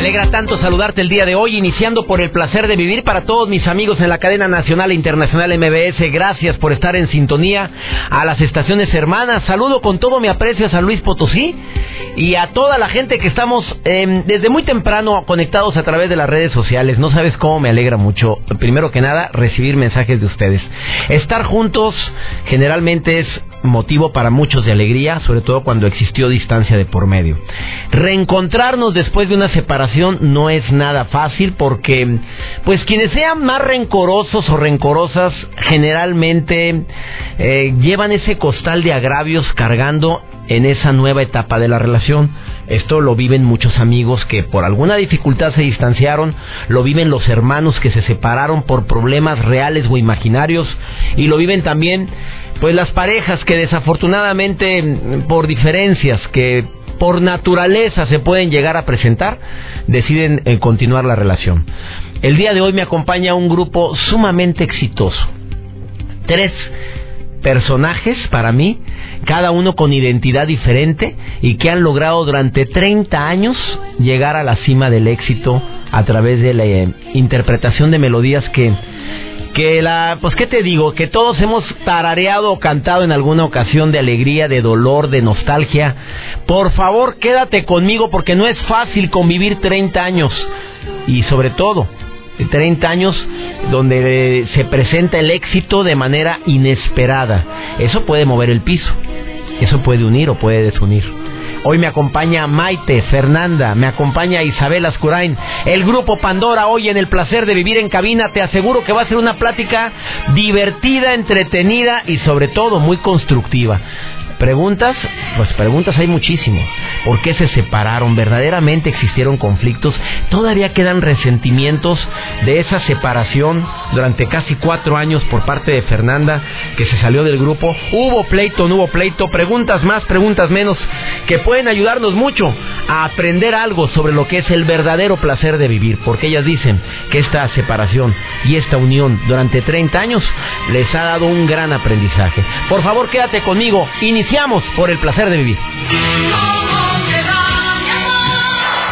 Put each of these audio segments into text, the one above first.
Alegra tanto saludarte el día de hoy, iniciando por el placer de vivir para todos mis amigos en la cadena nacional e internacional MBS. Gracias por estar en sintonía a las estaciones hermanas. Saludo con todo mi aprecio a San Luis Potosí y a toda la gente que estamos em, desde muy temprano conectados a través de las redes sociales. No sabes cómo me alegra mucho, primero que nada, recibir mensajes de ustedes. Estar juntos generalmente es motivo para muchos de alegría, sobre todo cuando existió distancia de por medio. Reencontrarnos después de una separación no es nada fácil porque, pues quienes sean más rencorosos o rencorosas generalmente eh, llevan ese costal de agravios cargando en esa nueva etapa de la relación. Esto lo viven muchos amigos que por alguna dificultad se distanciaron, lo viven los hermanos que se separaron por problemas reales o imaginarios y lo viven también pues las parejas que desafortunadamente por diferencias que por naturaleza se pueden llegar a presentar, deciden eh, continuar la relación. El día de hoy me acompaña un grupo sumamente exitoso. Tres personajes para mí, cada uno con identidad diferente y que han logrado durante 30 años llegar a la cima del éxito a través de la eh, interpretación de melodías que que la, pues qué te digo, que todos hemos tarareado o cantado en alguna ocasión de alegría, de dolor, de nostalgia. Por favor, quédate conmigo porque no es fácil convivir 30 años y sobre todo 30 años donde se presenta el éxito de manera inesperada. Eso puede mover el piso, eso puede unir o puede desunir. Hoy me acompaña Maite, Fernanda, me acompaña Isabel Ascurain. El grupo Pandora hoy en el placer de vivir en cabina. Te aseguro que va a ser una plática divertida, entretenida y sobre todo muy constructiva. Preguntas, pues preguntas hay muchísimo. ¿Por qué se separaron? ¿Verdaderamente existieron conflictos? ¿Todavía quedan resentimientos de esa separación durante casi cuatro años por parte de Fernanda que se salió del grupo? ¿Hubo pleito, no hubo pleito? Preguntas más, preguntas menos que pueden ayudarnos mucho a aprender algo sobre lo que es el verdadero placer de vivir. Porque ellas dicen que esta separación y esta unión durante 30 años les ha dado un gran aprendizaje. Por favor, quédate conmigo. Iniciamos por el placer de vivir.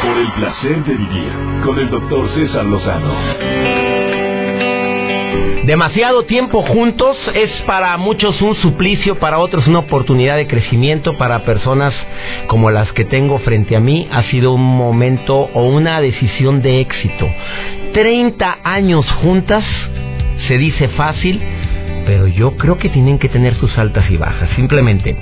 Por el placer de vivir con el doctor César Lozano. Demasiado tiempo juntos es para muchos un suplicio, para otros una oportunidad de crecimiento, para personas como las que tengo frente a mí ha sido un momento o una decisión de éxito. 30 años juntas se dice fácil, pero yo creo que tienen que tener sus altas y bajas. Simplemente,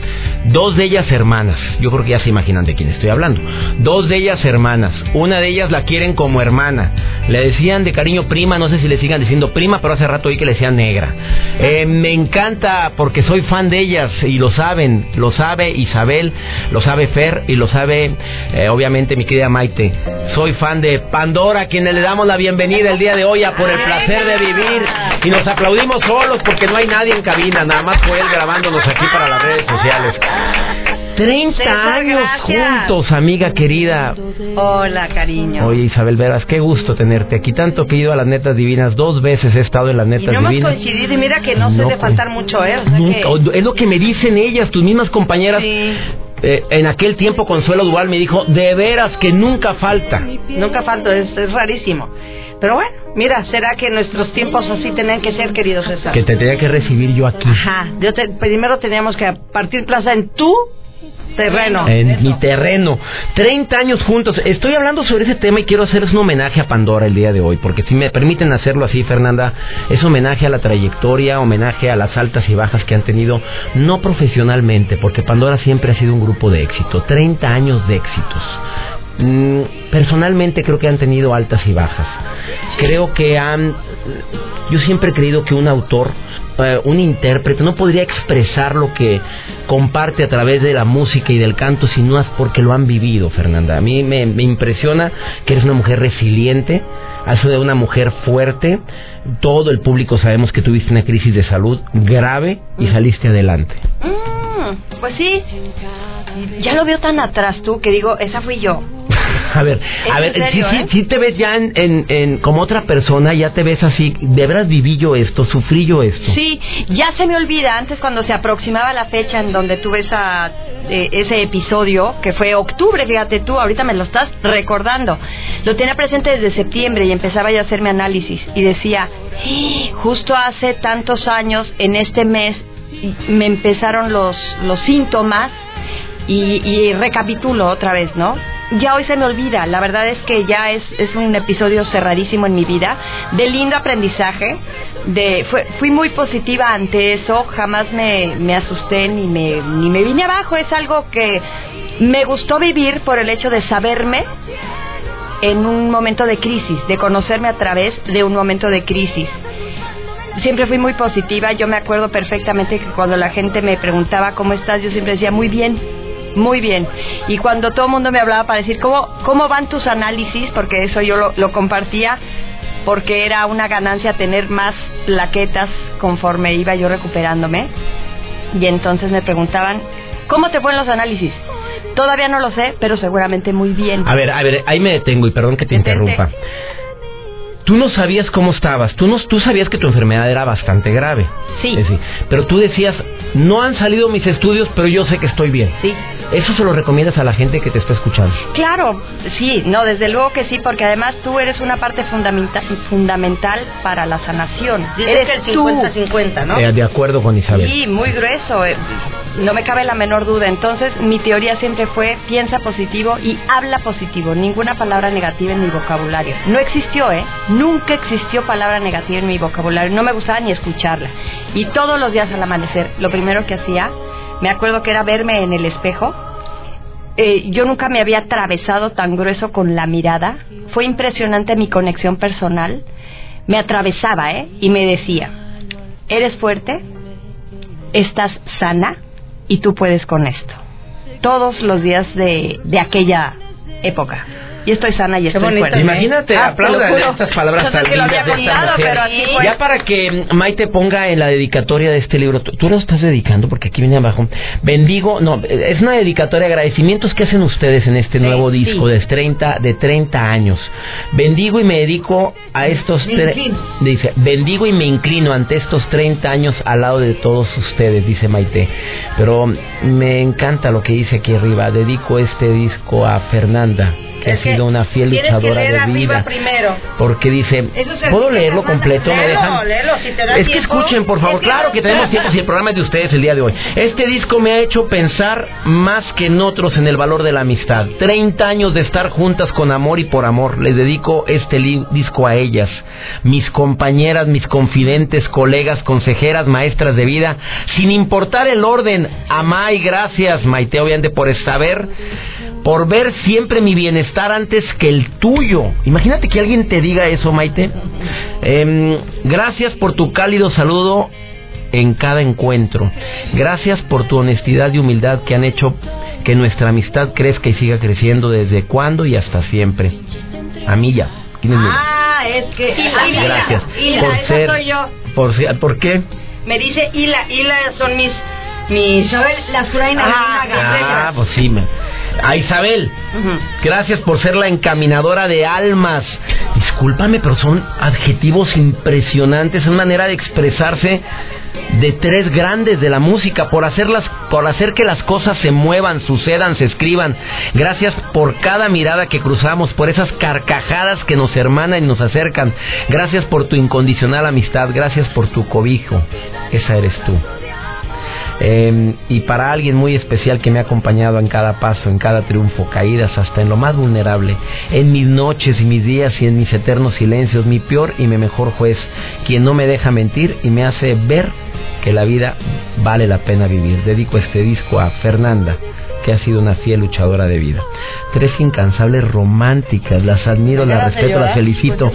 dos de ellas hermanas, yo creo que ya se imaginan de quién estoy hablando. Dos de ellas hermanas, una de ellas la quieren como hermana. Le decían de cariño prima, no sé si le sigan diciendo prima, pero hace rato oí que le decían negra. Eh, me encanta porque soy fan de ellas y lo saben, lo sabe Isabel, lo sabe Fer y lo sabe eh, obviamente mi querida Maite. Soy fan de Pandora, quienes le damos la bienvenida el día de hoy a por el placer de vivir y nos aplaudimos solos porque no hay nadie en cabina, nada más fue él grabándonos aquí para las redes sociales. 30 años juntos, amiga querida. Hola, cariño. Oye, Isabel Veras, qué gusto tenerte aquí. Tanto que he ido a las netas divinas, dos veces he estado en las netas y no divinas. Hemos coincidido y mira que no, se de faltar mucho, ¿eh? Es lo que me dicen ellas, tus mismas compañeras. Eh, en aquel tiempo Consuelo Duval me dijo, de veras que nunca falta. Nunca falta, es, es rarísimo. Pero bueno, mira, ¿será que nuestros tiempos así tenían que ser, querido César? Que te tenía que recibir yo aquí. Ajá, yo primero teníamos que partir plaza en tu terreno. En mi terreno. 30 años juntos. Estoy hablando sobre ese tema y quiero hacerles un homenaje a Pandora el día de hoy, porque si me permiten hacerlo así, Fernanda, es homenaje a la trayectoria, homenaje a las altas y bajas que han tenido, no profesionalmente, porque Pandora siempre ha sido un grupo de éxito. 30 años de éxitos Mm, personalmente creo que han tenido altas y bajas. Creo que han... Yo siempre he creído que un autor, eh, un intérprete, no podría expresar lo que comparte a través de la música y del canto si no es porque lo han vivido, Fernanda. A mí me, impresiona que eres una mujer resiliente, has sido una mujer fuerte. Todo el público sabemos que tuviste una crisis de salud grave y saliste adelante. Mm, pues sí, ya lo veo tan atrás tú que digo, esa fui yo. A ver, a ver, si, si, eh? te ves ya en, en, como otra persona, ya te ves así, de veras viví yo esto, sufrí yo esto. Sí, ya se me olvida, antes cuando se aproximaba la fecha en donde tuve esa, eh, ese episodio, que fue octubre, fíjate tú, ahorita me lo estás recordando. Lo tenía presente desde septiembre y empezaba ya a hacer mi análisis y decía, justo hace tantos años, en este mes, me empezaron los, los síntomas y, y recapitulo otra vez, ¿no? ya hoy se me olvida. La verdad es que ya es, es un episodio cerradísimo en mi vida, de lindo aprendizaje. De, fui muy positiva ante eso, jamás me, me asusté ni me, ni me vine abajo. Es algo que me gustó vivir por el hecho de saberme en un momento de crisis, de conocerme a través de un momento de crisis. Siempre fui muy positiva, yo me acuerdo perfectamente que cuando la gente me preguntaba cómo estás, yo siempre decía muy bien, muy bien. Y cuando todo el mundo me hablaba para decir, ¿cómo, cómo van tus análisis? Porque eso yo lo, lo compartía, porque era una ganancia tener más plaquetas conforme iba yo recuperándome. Y entonces me preguntaban, ¿cómo te fueron los análisis? Todavía no lo sé, pero seguramente muy bien. A ver, a ver, ahí me detengo y perdón que te interrumpa. Tú no sabías cómo estabas, tú no, tú sabías que tu enfermedad era bastante grave. Sí. pero tú decías, no han salido mis estudios, pero yo sé que estoy bien. Sí. ¿Eso se lo recomiendas a la gente que te está escuchando? Claro, sí, no, desde luego que sí, porque además tú eres una parte fundamental, fundamental para la sanación. eres el 50-50, ¿no? Eh, de acuerdo con Isabel. Sí, muy grueso, eh, no me cabe la menor duda. Entonces, mi teoría siempre fue piensa positivo y habla positivo, ninguna palabra negativa en mi vocabulario. No existió, ¿eh? Nunca existió palabra negativa en mi vocabulario, no me gustaba ni escucharla. Y todos los días al amanecer, lo primero que hacía me acuerdo que era verme en el espejo. Eh, yo nunca me había atravesado tan grueso con la mirada. Fue impresionante mi conexión personal. Me atravesaba, ¿eh? Y me decía, eres fuerte, estás sana y tú puedes con esto. Todos los días de, de aquella época y estoy sana y estoy fuerte. Imagínate, ah, estas palabras tan lindas de esta Ya para que Maite ponga en la dedicatoria de este libro, tú, lo estás dedicando porque aquí viene abajo. Bendigo, no, es una dedicatoria de agradecimientos que hacen ustedes en este nuevo disco de 30 de 30 años. Bendigo y me dedico a estos dice, bendigo y me inclino ante estos 30 años al lado de todos ustedes, dice Maite. Pero me encanta lo que dice aquí arriba, dedico este disco a Fernanda que ha sido una fiel luchadora de vida. Primero. Porque dice, ¿puedo leerlo completo? ¿Me dejan? es que escuchen, por favor. claro que tenemos tiempo si el programa es de ustedes el día de hoy. Este disco me ha hecho pensar más que en otros en el valor de la amistad. 30 años de estar juntas con amor y por amor. Les dedico este disco a ellas, mis compañeras, mis confidentes, colegas, consejeras, maestras de vida, sin importar el orden. Amá y gracias, Maite, obviamente, por saber por ver siempre mi bienestar antes que el tuyo. Imagínate que alguien te diga eso, Maite. Em, gracias por tu cálido saludo en cada encuentro. Gracias por tu honestidad y humildad que han hecho que nuestra amistad crezca y siga creciendo desde cuándo y hasta siempre. A mí ya. ah, es que... Gracias. por ser, soy yo. Por, ¿Por qué? Me dice Hila. Hila son mis... mis las ah, ah, pues sí. Me, a Isabel. Gracias por ser la encaminadora de almas. Discúlpame, pero son adjetivos impresionantes, es manera de expresarse de tres grandes de la música por hacerlas por hacer que las cosas se muevan, sucedan, se escriban. Gracias por cada mirada que cruzamos, por esas carcajadas que nos hermanan y nos acercan. Gracias por tu incondicional amistad, gracias por tu cobijo. Esa eres tú. Eh, y para alguien muy especial que me ha acompañado en cada paso, en cada triunfo, caídas hasta en lo más vulnerable, en mis noches y mis días y en mis eternos silencios, mi peor y mi mejor juez, quien no me deja mentir y me hace ver que la vida vale la pena vivir. Dedico este disco a Fernanda, que ha sido una fiel luchadora de vida. Tres incansables románticas, las admiro, las respeto, las felicito.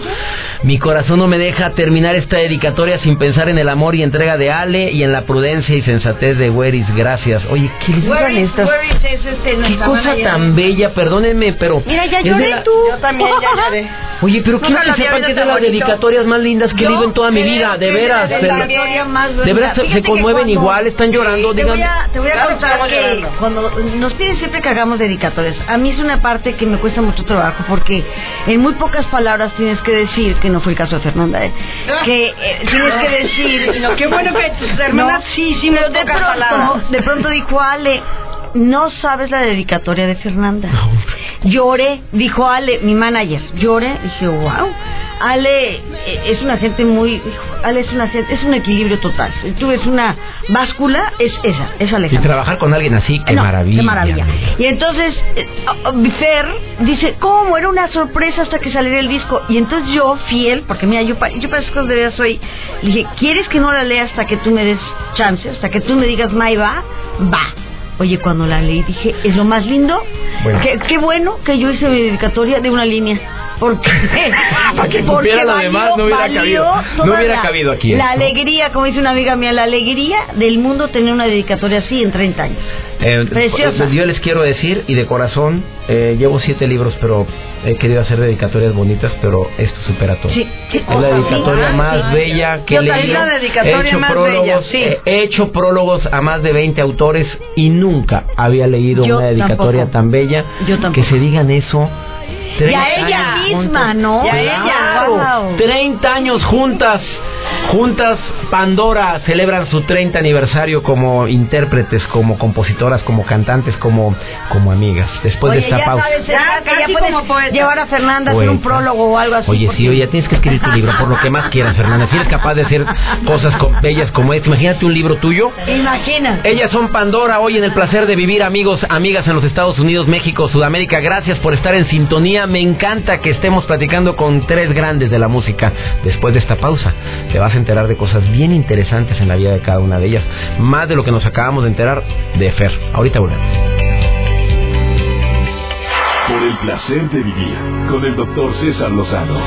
Mi corazón no me deja terminar esta dedicatoria sin pensar en el amor y entrega de Ale y en la prudencia y sensatez de Weris. Gracias. Oye, ¿qué le estas? Este, ¿Qué cosa tan bella? Perdónenme, pero... Mira, ya lloré tú. Yo también ya lloré. Oye, pero quiero que sepan que es de las dedicatorias más lindas que he leído en toda mi vida, de veras. De veras se conmueven igual, están llorando. Te voy a, te voy a contar que cuando nos piden siempre que hagamos dedicatorias, a mí es una parte que me cuesta mucho trabajo porque en muy pocas palabras tienes que decir, que no fue el caso de Fernanda, ¿eh? que eh, tienes que decir... qué bueno que tus hermanas sí, sí, de pronto, de pronto dijo Ale, no sabes la dedicatoria de Fernanda. Lloré, dijo Ale, mi manager. Lloré, dije, wow. Ale eh, es una gente muy. Ale es una es un equilibrio total. Tú ves una báscula, es esa, es Alejandra. Y trabajar con alguien así, qué maravilla. Qué maravilla. Y entonces, eh, Fer dice, ¿cómo? Era una sorpresa hasta que saliera el disco. Y entonces yo, fiel, porque mira, yo, yo cosas de verdad soy. dije, ¿quieres que no la lea hasta que tú me des chance? Hasta que tú me digas, May va? Va. Oye, cuando la leí dije, es lo más lindo. Qué, qué bueno que yo hice mi dedicatoria de una línea. Porque, para que cupiera lo demás no hubiera cabido. No hubiera cabido aquí. La alegría, como dice una amiga mía, la alegría del mundo tener una dedicatoria así en 30 años. Eh, Preciosa. Pues, yo les quiero decir, y de corazón, eh, llevo siete libros, pero he querido hacer dedicatorias bonitas, pero esto supera todo. Sí, es la dedicatoria más bella que he leído. He hecho, prólogos, he hecho prólogos a más de 20 autores y nunca había leído una dedicatoria tan bella. Que se digan eso y a ella misma, ¿no? Y a ella. 30 años juntas. Juntas, Pandora celebran su 30 aniversario como intérpretes, como compositoras, como cantantes, como, como amigas. Después de esta ya pausa. Sabes, ya, que ya puedes llevar a Fernanda a hacer un prólogo o algo así. Oye, sí, oye, tienes que escribir tu libro por lo que más quieras, Fernanda. Si eres capaz de hacer cosas bellas como esta, imagínate un libro tuyo. Imagina. Ellas son Pandora, hoy en el placer de vivir, amigos, amigas en los Estados Unidos, México, Sudamérica. Gracias por estar en sintonía. Me encanta que estemos platicando con tres grandes de la música. Después de esta pausa, te vas a enterar de cosas bien interesantes en la vida de cada una de ellas. Más de lo que nos acabamos de enterar de Fer. Ahorita volvemos. Por el placer de vivir con el doctor César Lozano.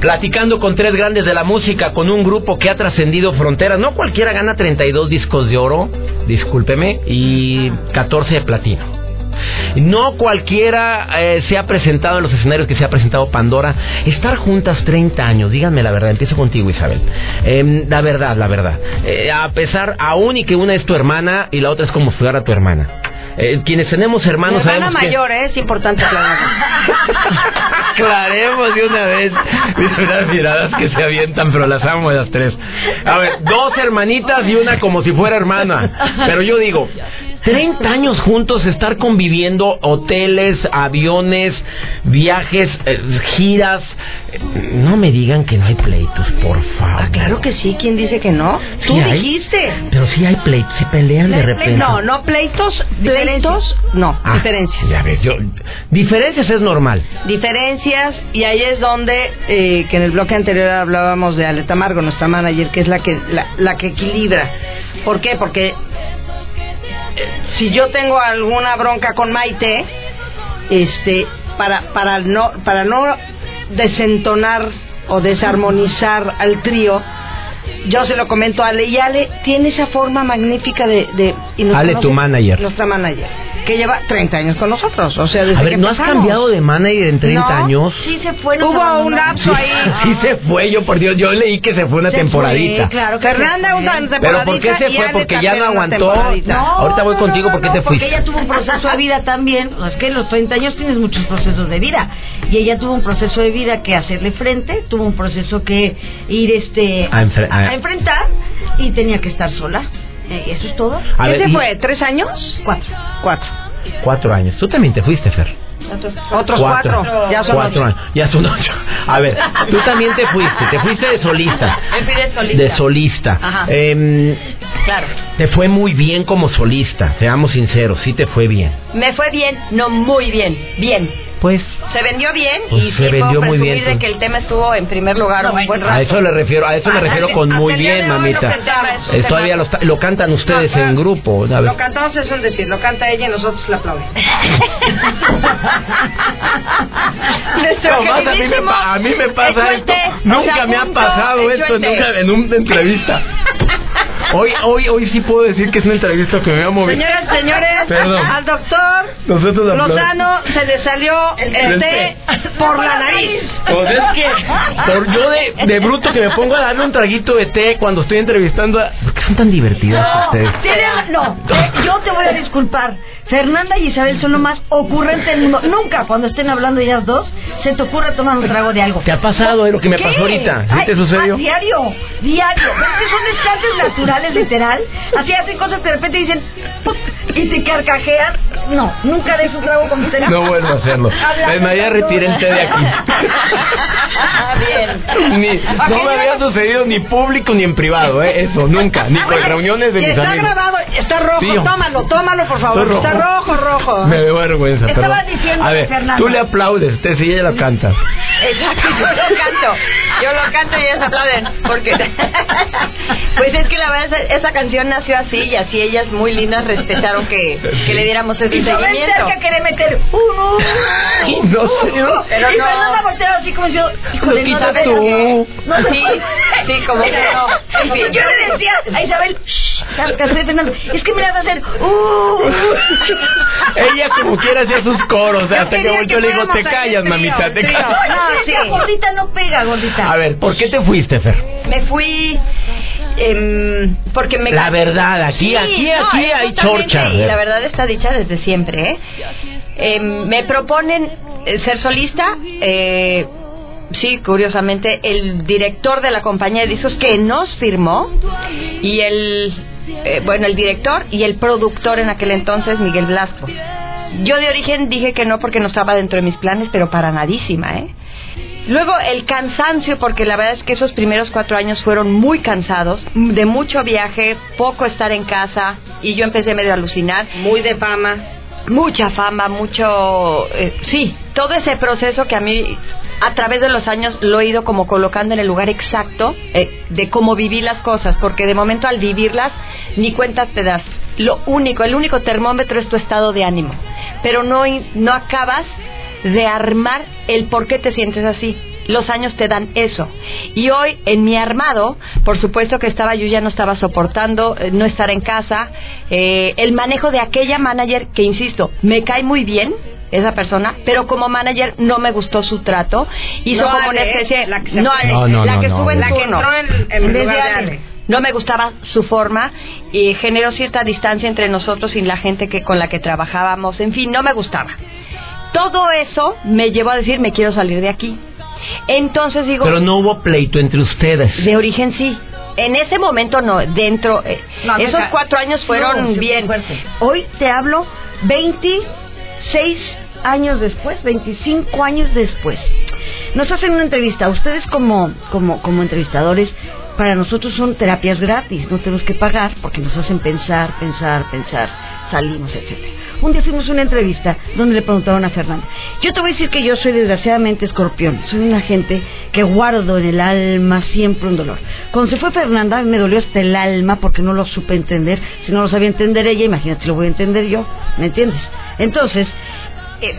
Platicando con tres grandes de la música, con un grupo que ha trascendido fronteras. No cualquiera gana 32 discos de oro, discúlpeme, y 14 de platino. No cualquiera eh, se ha presentado en los escenarios que se ha presentado Pandora. Estar juntas 30 años, díganme la verdad, empiezo contigo Isabel. Em, la verdad, la verdad. Eh, a pesar, aún y que una es tu hermana y la otra es como estudiar a tu hermana. Eh, quienes tenemos hermanos Mi hermana mayor, ¿eh? es importante aclarar. Aclaremos de una vez. Unas miradas que se avientan, pero las amo las tres. A ver, dos hermanitas y una como si fuera hermana. Pero yo digo, 30 años juntos, estar conviviendo, hoteles, aviones, viajes, eh, giras. No me digan que no hay pleitos, por favor. Ah, claro que sí, ¿quién dice que no? Tú dijiste. Pero sí hay pleitos, se pelean de repente. No, no pleitos, pleitos, no, ah, diferencias. Ya ves, yo, diferencias es normal. Diferencias, y ahí es donde, eh, que en el bloque anterior hablábamos de Aleta Margo, nuestra manager, que es la que, la, la que equilibra. ¿Por qué? Porque si yo tengo alguna bronca con Maite, este, para, para no, para no desentonar o desarmonizar al trío, yo se lo comento a Ale y Ale tiene esa forma magnífica de... de Ale, tu manager. Nuestra manager que lleva 30 años con nosotros. O sea, desde a ver, ¿no has cambiado de manager en 30 años? Sí se fue. Hubo un lapso ahí. sí se fue, yo por Dios, yo leí que se fue una temporadita. claro Fernanda una temporadita. ¿Pero por qué se fue? Porque ya no aguantó. Ahorita voy contigo, ¿por qué te fuiste? Porque ella tuvo un proceso de vida también. Es que en los 30 años tienes muchos procesos de vida. Y ella tuvo un proceso de vida que hacerle frente, tuvo un proceso que ir este a, a enfrentar y tenía que estar sola. Eh, ¿Eso es todo? ¿Qué se fue? ¿Tres años? Cuatro. Cuatro. Cuatro años. Tú también te fuiste, Fer. Otros cuatro. Ya son cuatro años. Ya son ocho. A ver, tú también te fuiste. Te fuiste de solista. de solista. De solista. Ajá. Eh, claro. Te fue muy bien como solista. Seamos sinceros. Sí te fue bien. Me fue bien. No muy bien. Bien Pues Se vendió bien Pues y se sí vendió puedo muy bien, de pues. que el tema estuvo en primer lugar un buen rato. a eso le refiero, a eso me refiero con muy bien, lo mamita. Eh, todavía lo, lo cantan ustedes en grupo. A ver. Lo cantamos, eso es decir, lo canta ella y nosotros la aplaudimos. No, a mí me, queridísimo pa- a mí me pasa esto. Nunca me ha pasado esto una, en una entrevista. Hoy, hoy, hoy sí puedo decir que es una entrevista que me va a mover. Señoras, señores, Perdón. al doctor Nosotros. Lozano se le salió el té por la nariz. Pues es que por yo de, de bruto que me pongo a darle un traguito de té cuando estoy entrevistando a... ¿Por qué son tan divertidas ustedes? Tiene- no, eh, yo te voy a disculpar. Fernanda y Isabel son lo más ocurrente del mundo. Nunca, cuando estén hablando ellas dos, se te ocurre tomar un trago de algo. ¿Te ha pasado eh, lo que me ¿Qué? pasó ahorita? ¿Sí Ay, te sucedió? a diario, diario. ¿Ves que son descansos naturales, literal? Así hacen cosas que de repente dicen y te carcajean. No, nunca des un trago con usted. No vuelvo a hacerlo. Retiré el té de aquí. Bien. Ni, no me había sucedido ni público ni en privado, ¿eh? Eso, nunca. Ni con reuniones de mis está amigos. grabado, está rojo, Sí. tómalo, tómalo por favor. Está rojo, rojo. Me da vergüenza, Estaba perdón. diciendo A ver, tú le aplaudes, usted sí, ella lo canta. Exacto, yo lo canto. Yo lo canto y ellas aplauden. Porque. pues es que la verdad, esa canción nació así y así ellas muy lindas respetaron que, que le diéramos ese seguimiento. cerca quiere meter uno. No sé. Pero y no. Fernanda voltea así como yo. Híjole, no, veras tú. que- No, Sí, sí, como que no. En fin. Yo le decía a Isabel, "Shh, Carlos de Fernando, es que me la vas a hacer. Uh. Ella como quiera hacía sus coros, hasta que quería que yo le digo, te callas, mamita, te callas. No, sí. gordita no pega, gordita. A ver, ¿por qué te fuiste, Fer? Me fui. Em, porque me. La verdad, aquí, Sí, aquí, no, aquí hay chorcha. Y la verdad está dicha desde siempre. ¿eh? Em, me proponen eh, ser solista. Eh, sí, curiosamente, el director de la compañía de discos que nos firmó y el. eh, bueno, el director y el productor en aquel entonces, Miguel Blasco. Yo de origen dije que no porque no estaba dentro de mis planes, pero para nadísima, ¿eh? Luego el cansancio, porque la verdad es que esos primeros cuatro años fueron muy cansados, de mucho viaje, poco estar en casa, y yo empecé medio a alucinar. Muy de fama. Mucha fama, mucho... eh, sí, todo ese proceso que a mí a través de los años lo he ido como colocando en el lugar exacto eh, de cómo viví las cosas, porque de momento al vivirlas ni cuentas te das. Lo único, el único termómetro es tu estado de ánimo, pero no, no acabas de armar el por qué te sientes así. Los años te dan eso. Y hoy, en mi armado, por supuesto que estaba, yo ya no estaba soportando eh, no estar en casa. eh, el manejo de aquella manager que, insisto, me cae muy bien, esa persona, pero como manager no me gustó su trato. Hizo No como una especie. la que se no, fue. Ale, No, no, la no, que no, estuvo en la que entró en- en vez de lugar de Ale. Ale. No me gustaba su forma y generó cierta distancia entre nosotros y la gente que con la que trabajábamos. En fin, no me gustaba. Todo eso me llevó a decir, me quiero salir de aquí. Entonces digo, Pero no hubo pleito entre ustedes. de origen sí. En ese momento no, dentro, eh, No, esos deja- cuatro años fueron No, bien. fuerte. Hoy te hablo 26 años después, 25 años después. Nos hacen una entrevista. Ustedes como, como, como entrevistadores, para nosotros son terapias gratis. No tenemos que pagar porque nos hacen pensar, pensar, pensar. Salimos, etcétera. Un día fuimos a una entrevista donde le preguntaron a Fernanda. Yo te voy a decir que yo soy desgraciadamente escorpión. Soy una gente que guardo en el alma siempre un dolor. Cuando se fue Fernanda me dolió hasta el alma porque no lo supe entender. Si no lo sabía entender ella, imagínate lo voy a entender yo. ¿Me entiendes? Entonces, eh,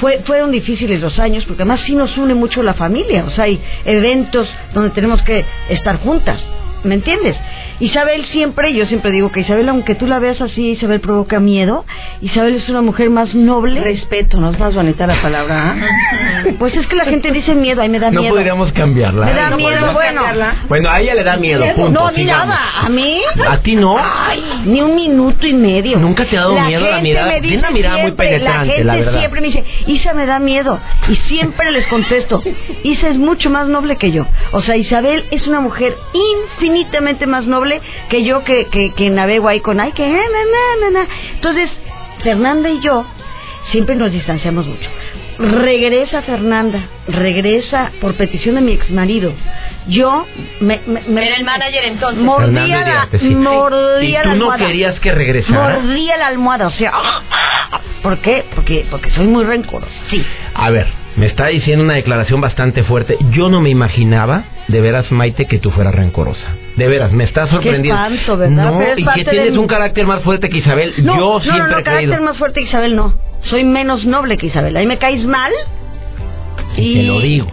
fue, fueron difíciles los años porque además sí nos une mucho la familia. O sea, hay eventos donde tenemos que estar juntas. ¿Me entiendes? Isabel siempre, yo siempre digo que Isabel, aunque tú la veas así, Isabel provoca miedo. Isabel es una mujer más noble. Respeto, no es más bonita la palabra. Pues es que la gente dice miedo, ay me da No miedo. podríamos cambiarla. Me da No miedo, bueno. cambiarla. Bueno, a ella le da miedo, punto. no, a mí nada. ¿A mí? ¿A ti no? Ay, ni un minuto y medio. ¿Nunca te ha dado miedo la mirada? me dice una mirada muy siempre, penetrante, La gente la verdad. siempre me dice, Isa me da miedo. Y siempre les contesto, Isa es mucho más noble que yo. O sea, Isabel es una mujer infinitamente más noble que yo que, que, que navego ahí con, ay, que... na, na, na, na". Entonces, Fernanda y yo siempre nos distanciamos mucho. Regresa Fernanda, regresa por petición de mi ex marido. Yo me, me, me- Era el manager entonces. Mordía la, sí. mordía ¿Y la tú no almohada. querías que regresara? Mordía la almohada, o sea, ¿Por qué? Porque, porque soy muy rencorosa. Sí. A ver, me está diciendo una declaración bastante fuerte. Yo no me imaginaba, de veras, Maite, que tú fueras rencorosa. De veras, me está sorprendiendo. Qué espanto, ¿verdad? No, Pero es y que tienes un carácter más fuerte que Isabel. No, Yo no, siempre no, no, he creído. carácter más fuerte que Isabel no. Soy menos noble que Isabel. Ahí me caes mal Y te lo digo.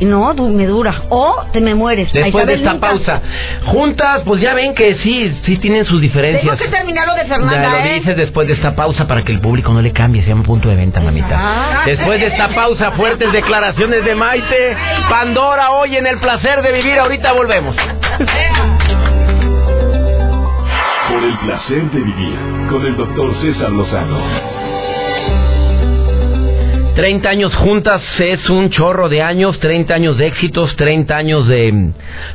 No, du- me dura. O te me mueres. Después de esta nunca. pausa. Juntas, pues ya ven que sí, sí tienen sus diferencias. Tengo que terminar lo de Ya Fernanda, lo ¿eh? dices después de esta pausa para que el público no le cambie, se llama punto de venta, mamita. Ah. Después de esta pausa, fuertes declaraciones de Maite. Pandora hoy en el placer de vivir. Ahorita volvemos. Por el placer de vivir con el doctor César Lozano. 30 años juntas es un chorro de años, 30 años de éxitos, 30 años de...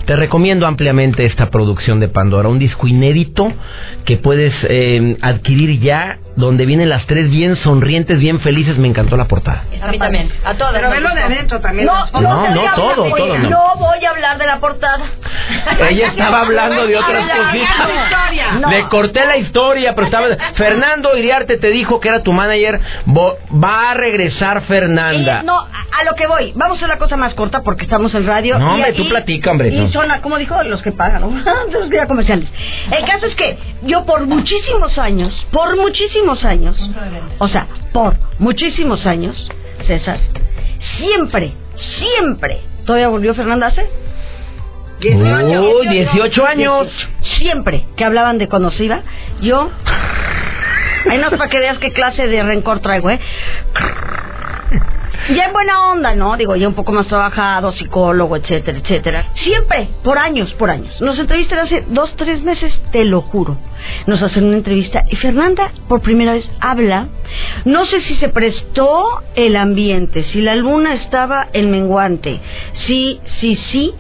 Te recomiendo ampliamente esta producción de Pandora, un disco inédito que puedes eh, adquirir ya, donde vienen las tres bien sonrientes, bien felices. Me encantó la portada. A mí también. A todas. Pero velo de adentro también. No, no, No, no, todo, todo, oye, no. no voy a hablar de la portada. Ella estaba hablando de otras cositas. No. Le corté la historia, pero estaba... Fernando Iriarte te dijo que era tu manager. Va a regresar Fernanda. Eh, no, a, lo que voy. Vamos a la cosa más corta porque estamos en radio. No, y hombre, ahí- tú platica, hombre, Y no. son, como dijo, los que pagan, ¿no? los días comerciales. El caso es que yo por muchísimos años, por muchísimos años, o sea, por muchísimos años, César, siempre, siempre, ¿todavía volvió Fernanda hace? Uy, 18 años. Siempre que hablaban de iba, yo... Ahí no es para que veas qué clase de rencor traigo, ¿eh? Ya en buena onda, ¿no? Digo, ya un poco más trabajado, psicólogo, etcétera, etcétera. Siempre, por años, por años. Nos entrevistan hace dos, tres meses, te lo juro. Nos hacen una entrevista y Fernanda, por primera vez, habla. No sé si se prestó el ambiente, si la luna estaba en menguante. Sí, sí, sí.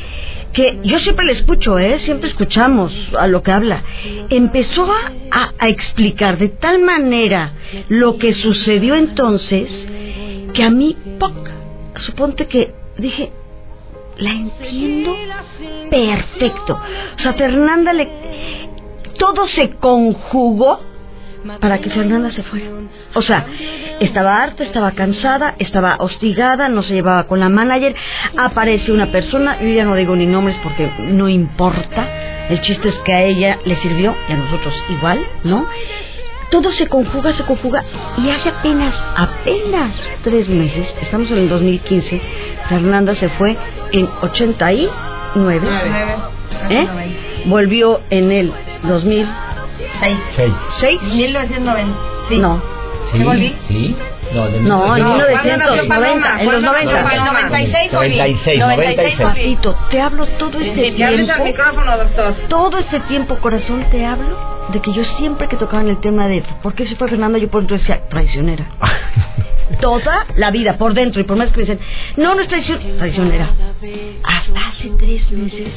Que yo siempre le escucho, ¿eh? Siempre escuchamos a lo que habla. Empezó a, a- a explicar de tal manera lo que sucedió entonces que a mí, ¡poc! suponte que dije, la entiendo perfecto. O sea, Fernanda le... Todo se conjugó para que Fernanda se fuera. O sea, estaba harta, estaba cansada, estaba hostigada, no se llevaba con la manager, aparece una persona, yo ya no digo ni nombres porque no importa, el chiste es que a ella le sirvió y a nosotros igual, ¿no? Todo se conjuga, se conjuga y hace apenas, apenas tres meses, estamos en el 2015, Fernanda se fue en 89, ¿eh? Volvió en el 2006. Seis. 1990. Sí. No, ¿Me volví? ¿Sí? No, de no, en No, ¿cuándo nació 1990, Paloma? en los ¿Cuándo nació 90. En Paloma? 96 volví. 96, 96. Papito, te hablo todo este Que hables al tiempo, micrófono, doctor. todo este tiempo, corazón, te hablo de que yo siempre que tocaban el tema de por qué se fue Fernanda, yo por dentro decía traicionera. Toda la vida, por dentro, y por más que me dicen, no, no es traición, traicionera. Hasta hace tres meses,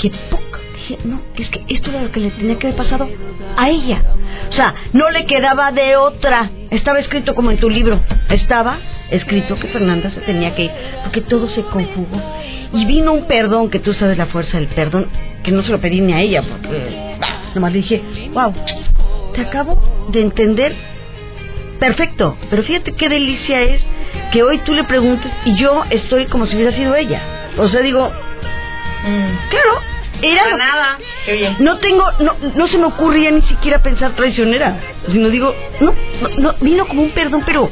que poco, dije, no, es que esto era lo que le tenía que haber pasado a ella. O sea, no le quedaba de otra. Estaba escrito como en tu libro. Estaba escrito que Fernanda se tenía que ir, porque todo se conjugó. Y vino un perdón, que tú sabes la fuerza del perdón, que no se lo pedí ni a ella, porque nomás le dije, wow, te acabo de entender perfecto. Pero fíjate qué delicia es que hoy tú le preguntes y yo estoy como si hubiera sido ella. O sea, digo, claro, era Para lo- nada. Qué bien. no tengo, no, no se me ocurría ni siquiera pensar traicionera, sino digo, no, no, no, vino como un perdón, pero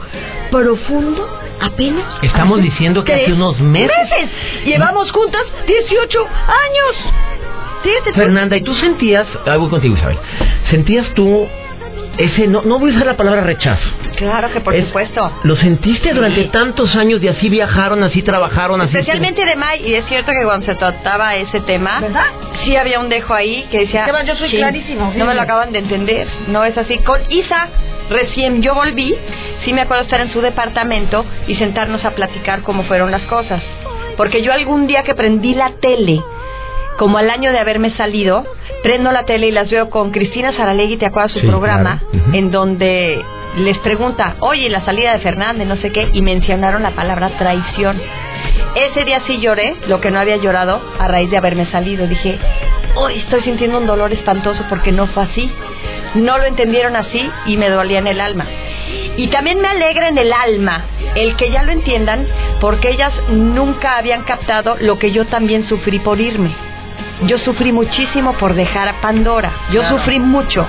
profundo, apenas. Estamos hace diciendo que hace unos meses. Llevamos juntas 18 años. Fernanda, ¿y tú sentías, voy contigo Isabel, sentías tú ese, no, no voy a usar la palabra rechazo, Claro que por Es- supuesto. ¿lo sentiste durante tantos años y así viajaron, así trabajaron, así... Especialmente de May, y es cierto que cuando se trataba ese tema, ¿Verdad? sí había un dejo ahí que decía, Esteban, yo soy "Chin, clarísima, no horrible". me lo acaban de entender, no es así. Con Isa, recién yo volví, sí me acuerdo estar en su departamento y sentarnos a platicar cómo fueron las cosas. Porque yo algún día que prendí la tele, como al año de haberme salido, prendo la tele y las veo con Cristina Saralegui, ¿te acuerdas su Sí, programa? claro. En donde les pregunta, oye, la salida de Fernández, no sé qué, y mencionaron la palabra traición. Ese día sí lloré, lo que no había llorado a raíz de haberme salido. Dije, hoy estoy sintiendo un dolor espantoso porque no fue así. no lo entendieron así y me dolía en el alma. Y también me alegra en el alma el que ya lo entiendan porque ellas nunca habían captado lo que yo también sufrí por irme. Yo sufrí muchísimo por dejar a Pandora. Yo sufrí mucho.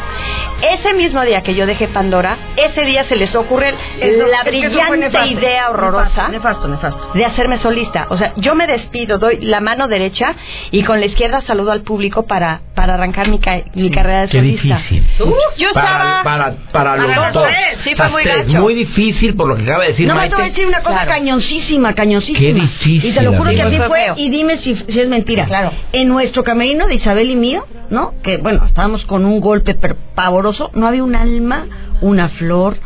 Ese mismo día que yo dejé Pandora, ese día se les ocurre Eso- la brillante nefasto. idea horrorosa Nefasto, nefasto. de hacerme solista. O sea, yo me despido, doy la mano derecha y con la izquierda saludo al público para, para arrancar mi, ca- mi carrera de Qué solista. difícil. Uh, yo estaba... Para, para, para los los dos. sí, fue Para muy gacho. muy difícil por lo que acaba de decir No, te Maite. voy a decir una cosa Claro. cañoncísima, cañoncísima. Qué difícil, Y te lo juro que así Fue fue. feo. Y dime si, si es mentira. Claro. En nuestro camerino de Isabel y mío, ¿no? Que bueno, estábamos con un golpe per- pavoroso. No había un alma, una flor,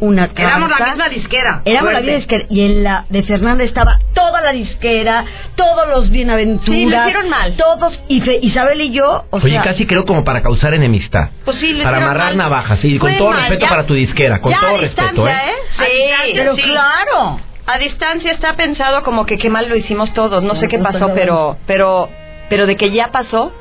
una carta. Éramos la misma disquera. Éramos la misma disquera. Y en la de Fernanda estaba toda la disquera, todos los bienaventuras. Sí, lo hicieron mal. Todos. Y Fe- Isabel y yo, o Oye, sea. casi creo como para causar enemistad. Pues sí, le para amarrar mal. navajas, sí, con Fue todo mal, respeto ya- para tu disquera, con ya todo a respeto, distancia, ¿eh? Sí, Pero sí. claro. A distancia está pensado como que qué mal lo hicimos todos. No sé qué pasó, pero, pero, pero de que ya pasó,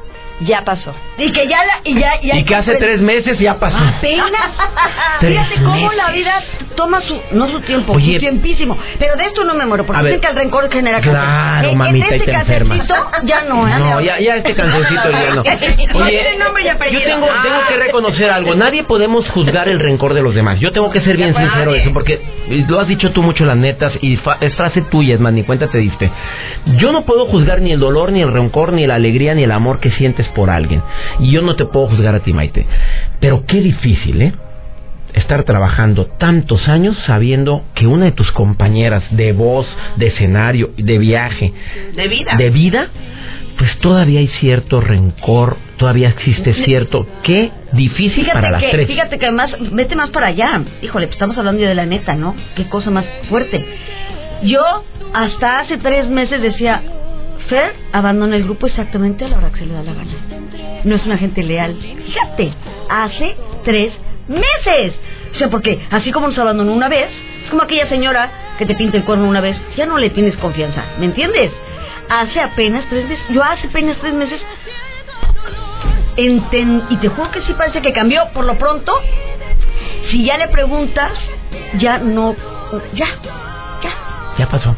ya pasó. Y que ya la. Y, ya, Y que hace tres meses ya pasó. Apenas. Fíjate cómo meses. la vida toma su, no su tiempo, Oye. su tiempísimo. Pero de esto no me muero, porque dicen que el rencor genera. Claro, Eh, mamita, en y este te enfermas. cancercito, ya no, ¿eh? No, ya, ya este cancioncito ya no. Oye, yo tengo, tengo que reconocer algo. Nadie podemos juzgar el rencor de los demás. Yo tengo que ser bien sincero de eso, porque lo has dicho tú mucho las netas y fa- es frase tuya, es más, ni cuenta te diste. Yo no puedo juzgar ni el dolor, ni el rencor, ni la alegría, ni el amor que sientes por alguien. Y yo no te puedo juzgar a ti, Maite. Pero qué difícil, ¿eh? Estar trabajando tantos años sabiendo que una de tus compañeras de voz, de escenario, de viaje, De vida. de vida, pues todavía hay cierto rencor, todavía existe cierto. Qué difícil Fíjate para las que, tres. Fíjate que además, vete más para allá. Híjole, pues estamos hablando de la neta, ¿no? Qué cosa más fuerte. Yo hasta hace tres meses decía, Fer abandona el grupo exactamente a la hora que se le da la gana. No es una gente leal. Fíjate, hace tres meses. O sea, porque así como nos abandonó una vez, es como aquella señora que te pinta el cuerno una vez, ya no le tienes confianza, ¿me entiendes? Hace apenas tres meses, yo hace apenas tres meses enten- y te juro que sí parece que cambió por lo pronto. Si ya le preguntas, ya no, ya, ya. Pasó.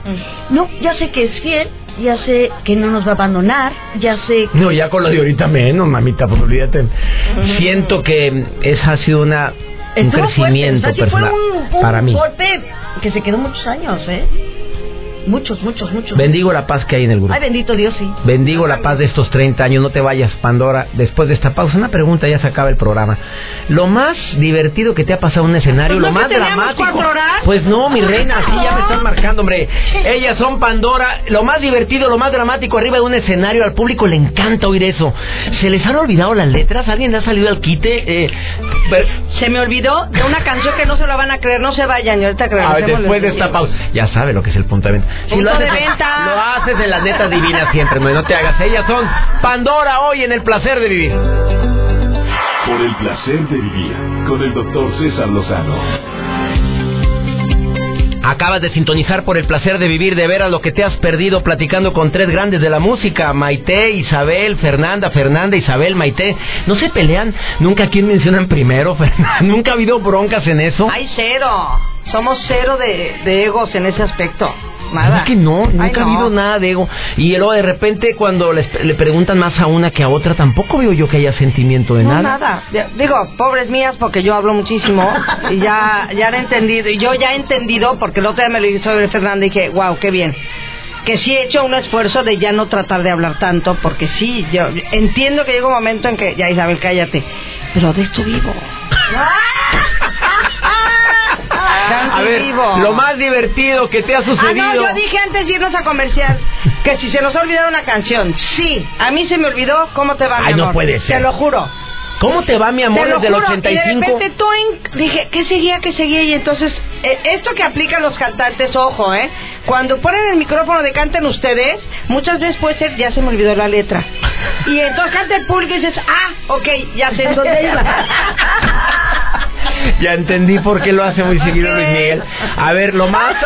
No, ya sé que es fiel, ya sé que no nos va a abandonar, ya sé que... No, ya con lo de ahorita menos, mamita, pues olvídate. Siento que esa ha sido una un Estuvo crecimiento personal Fue un, un para mí. golpe que se quedó muchos años, ¿eh? Muchos, muchos, muchos. Bendigo la paz que hay en el grupo. Ay, bendito Dios, sí. Bendigo la paz de estos 30 años. No te vayas, Pandora. Después de esta pausa, una pregunta, ya se acaba el programa. Lo más divertido que te ha pasado en un escenario, Pues lo no más dramático. horas. Pues no, mi reina, así ya me están marcando, hombre. Ellas son Pandora. Lo más divertido, lo más dramático, arriba de un escenario. Al público le encanta oír eso. ¿Se les han olvidado las letras? ¿Alguien le ha salido al quite? Eh, Se me olvidó de una canción que no se la van a creer, no se vayan y ahorita a ver, después de esta pausa. Ya sabe lo que es el punto de venta. Si Punto lo haces, de venta. Lo haces en las netas divinas siempre, no, te hagas. Ellas son Pandora hoy en el placer de vivir. Por el placer de vivir con el doctor César Lozano. Acabas de sintonizar por el placer de vivir de veras lo que te has perdido platicando con tres grandes de la música, Maite, Isabel, Fernanda, Fernanda, Isabel, Maite. ¿No se pelean? ¿Nunca quién mencionan primero, Fernanda? ¿Nunca ha habido broncas en eso? Hay cero. Somos cero de, de egos en ese aspecto. Nada. ¿Verdad que no? Nunca Ay, ha no. habido nada de ego. Y luego de repente cuando les- le preguntan más a una que a otra, tampoco veo yo que haya sentimiento de No, nada. nada. Digo, pobres mías, porque yo hablo muchísimo y ya, ya he entendido. Y yo ya he entendido, porque el otro día me lo sobre Fernanda y dije, wow, qué bien. Que sí he hecho un esfuerzo de ya no tratar de hablar tanto, porque sí, yo entiendo que llega un momento en que, ya Isabel, cállate, pero de esto vivo. A ver, vivo. lo más divertido que te ha Ah, sucedido. no, yo dije antes de irnos a comercial que si se nos ha olvidado una canción, sí, a mí se me olvidó cómo te va, Ay, mi no amor. puede ser. Te lo juro. ¿Cómo te va, mi amor, Te lo desde el juro, y 85? de repente toink, dije, ¿qué seguía, qué seguía? Y entonces, eh, esto que aplican los cantantes, ojo, ¿eh? Cuando ponen el micrófono de canten ustedes, muchas veces puede ser, ya se me olvidó la letra. Y entonces canta el público y dices, ah, ok, ya sé en dónde iba. Ya entendí por qué lo hace muy seguido. Luis Miguel. A ver, lo más...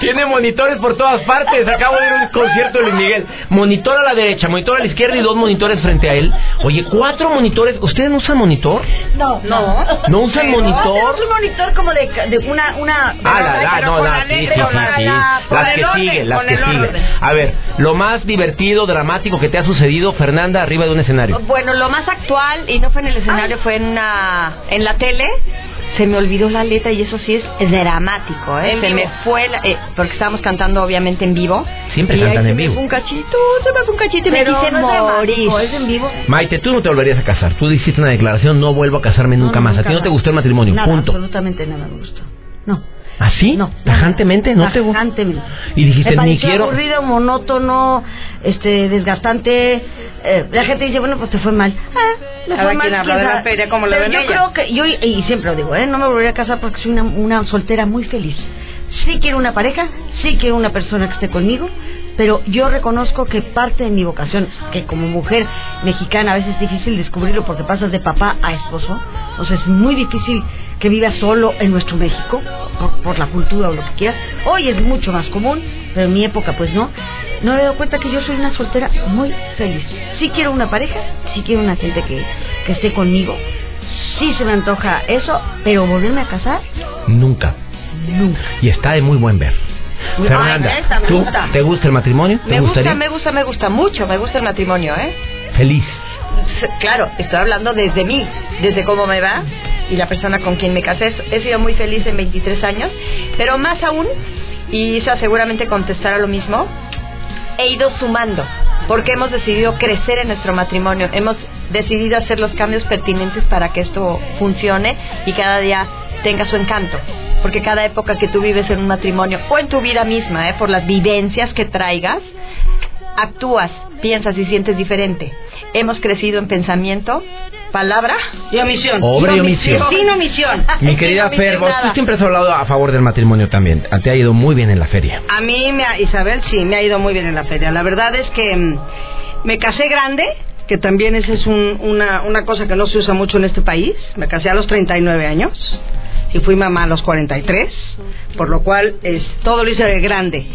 Y eso que tiene monitores. Por todas partes. Acabo de ir a un concierto de Luis Miguel. Monitor a la derecha, monitor a la izquierda y dos monitores frente a él. Oye, cuatro monitores. ¿Ustedes no usan monitor? No, No. ¿No usan monitor? Es un monitor como de, de una, una... Ah, la, la, no, la, sí, sí, sí, Las que siguen, las que siguen. A ver, lo más divertido, dramático que te ha sucedido, Fernanda, arriba de un escenario. Bueno, lo más actual, y no fue en el escenario, fue en, una, en la tele. Se me olvidó la letra y eso sí es dramático, ¿eh? En se vivo. me fue, la- eh, porque estábamos cantando obviamente en vivo. Siempre y cantan ahí en se vivo. Me fue un cachito, se me fue un cachito y me quise no es dramático, morir. es en vivo. Maite, tú no te volverías a casar. Tú hiciste una declaración, no vuelvo a casarme nunca No, más. a ti no te gustó el matrimonio, Nada, punto. absolutamente nada me gustó. No. ¿Así? No. ¿Tajantemente? ¿No te? Tajantemente. Y dijiste, Me ni quiero... aburrido, monótono, este, desgastante. Eh, la gente dice, bueno, pues te fue mal. Ah, me fue mal. quien habla de la feria como ven yo ella. creo que, yo, y siempre lo digo, ¿eh? no me volvería a casar porque soy una, una soltera muy feliz. Sí quiero una pareja, sí quiero una persona que esté conmigo, pero yo reconozco que parte de mi vocación, que como mujer mexicana a veces es difícil descubrirlo porque pasas de papá a esposo, o sea, es muy difícil que vivas solo en nuestro México, por, por la cultura o lo que quieras. Hoy es mucho más común, pero en mi época pues no. No me he dado cuenta que yo soy una soltera muy feliz. Sí quiero una pareja, sí quiero una gente que, que esté conmigo, sí se me antoja eso, pero volverme a casar, Nunca. nunca. Y está de muy buen ver. Ay, Fernanda, esa ¿tú gusta. te gusta el matrimonio? ¿Te Me gusta, me gusta, me gusta mucho, me gusta el matrimonio, ¿eh? Feliz. Claro, estoy hablando desde mí, desde cómo me va y la persona con quien me casé. He sido muy feliz en 23 años, pero más aún, y Isa seguramente contestará lo mismo, he ido sumando, porque hemos decidido crecer en nuestro matrimonio, hemos decidido hacer los cambios pertinentes para que esto funcione y cada día tenga su encanto. Porque cada época que tú vives en un matrimonio o en tu vida misma, ¿eh? por las vivencias que traigas, actúas, piensas y sientes diferente. Hemos crecido en pensamiento, palabra Y omisión. Obra y omisión. Sin omisión. Mi querida omisión Fer, vos, tú siempre has hablado a favor del matrimonio también. Te ha ido muy bien en la feria. A mí, me ha- Isabel, sí, me ha ido muy bien en la feria. La verdad es que mm, me casé grande, que también esa es un- una, una cosa que no se usa mucho en este país. Me casé a los 39 años y fui mamá a los 43, por lo cual es, todo lo hice de grande.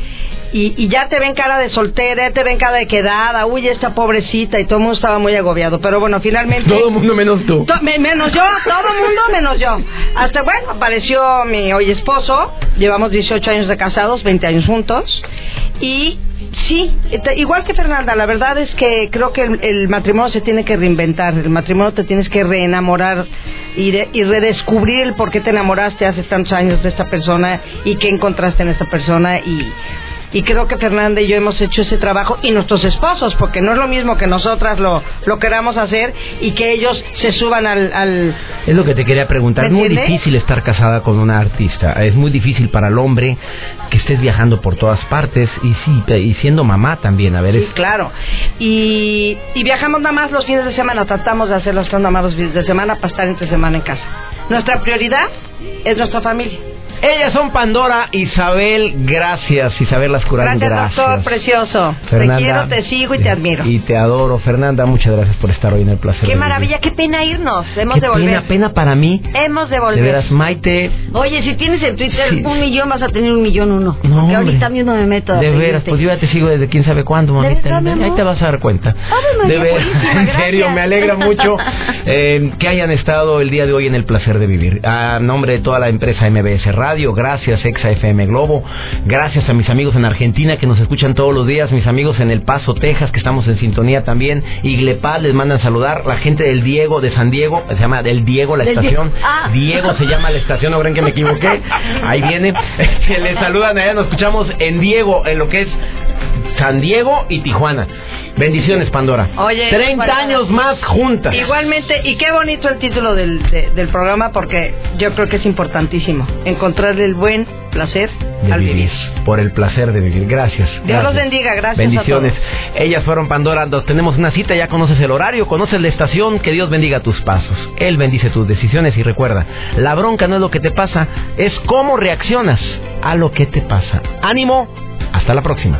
Y, y ya te ven cara de soltera, ya te ven cara de quedada, uy, esta pobrecita, y todo el mundo estaba muy agobiado. Pero bueno, finalmente... Todo el mundo menos tú. To- me- menos yo, todo mundo menos yo. Hasta bueno, apareció mi hoy esposo, llevamos 18 años de casados, 20 años juntos. Y sí, igual que Fernanda, la verdad es que creo que el, el matrimonio se tiene que reinventar, el matrimonio te tienes que reenamorar y, de- y redescubrir el por qué te enamoraste hace tantos años de esta persona y qué encontraste en esta persona y... Y creo que Fernanda y yo hemos hecho ese trabajo y nuestros esposos, porque no es lo mismo que nosotras lo, lo queramos hacer y que ellos se suban al, al, Es lo que te quería preguntar. Es ¿Me muy difícil estar casada con una artista. Es muy difícil para el hombre que estés viajando por todas partes y sí, y siendo mamá también. A ver, Sí, es- claro. Y, y viajamos nada más los fines de semana, tratamos de hacer las cosas nada más los fines de semana para estar entre semana en casa. Nuestra prioridad es nuestra familia. Ellas son Pandora, Isabel, gracias. Isabel Lascurán, Gracias, gracias. doctor, precioso. Fernanda, te quiero, te sigo y te admiro. Y te adoro. Fernanda, muchas gracias por estar hoy en el placer. de Qué vivir. maravilla, qué pena irnos. Hemos Qué de volver. pena, pena para mí. Hemos de De volver. veras, Maite. Oye, si tienes en Twitter Sí. un millón, vas a tener un millón uno. No, Porque hombre. ahorita mismo me meto De veras, pues yo ya te sigo desde quién sabe cuándo, ¿De mamita. Ahí te vas a dar cuenta. De veras, en serio, me alegra mucho eh, que hayan estado el día de hoy en el placer de vivir. A nombre de toda la empresa MBS Radio, gracias Exa FM Globo, gracias a mis amigos en Argentina que nos escuchan todos los días, mis amigos en El Paso, Texas, que estamos en sintonía también, Iglepad les mandan saludar, la gente del Diego de San Diego, se llama del Diego la Del estación, Diego. Ah. Diego se llama la estación, no creen que me equivoqué, ahí viene, Este, les saludan allá, nos escuchamos en Diego, en lo que es San Diego y Tijuana. Bendiciones, Pandora. Oye, 30 Pandora. años más juntas. Igualmente, y qué bonito el título del, de- del programa porque yo creo que es importantísimo encontrar el buen placer de al vivir. vivir. Por el placer de vivir. Gracias. Dios gracias. los bendiga, gracias a Bendiciones. Ellas fueron Pandora. Nos tenemos una cita, ya conoces el horario, conoces la estación. Que Dios bendiga tus pasos. Él bendice tus decisiones y recuerda, la bronca no es lo que te pasa, es cómo reaccionas a lo que te pasa. Ánimo. Hasta la próxima.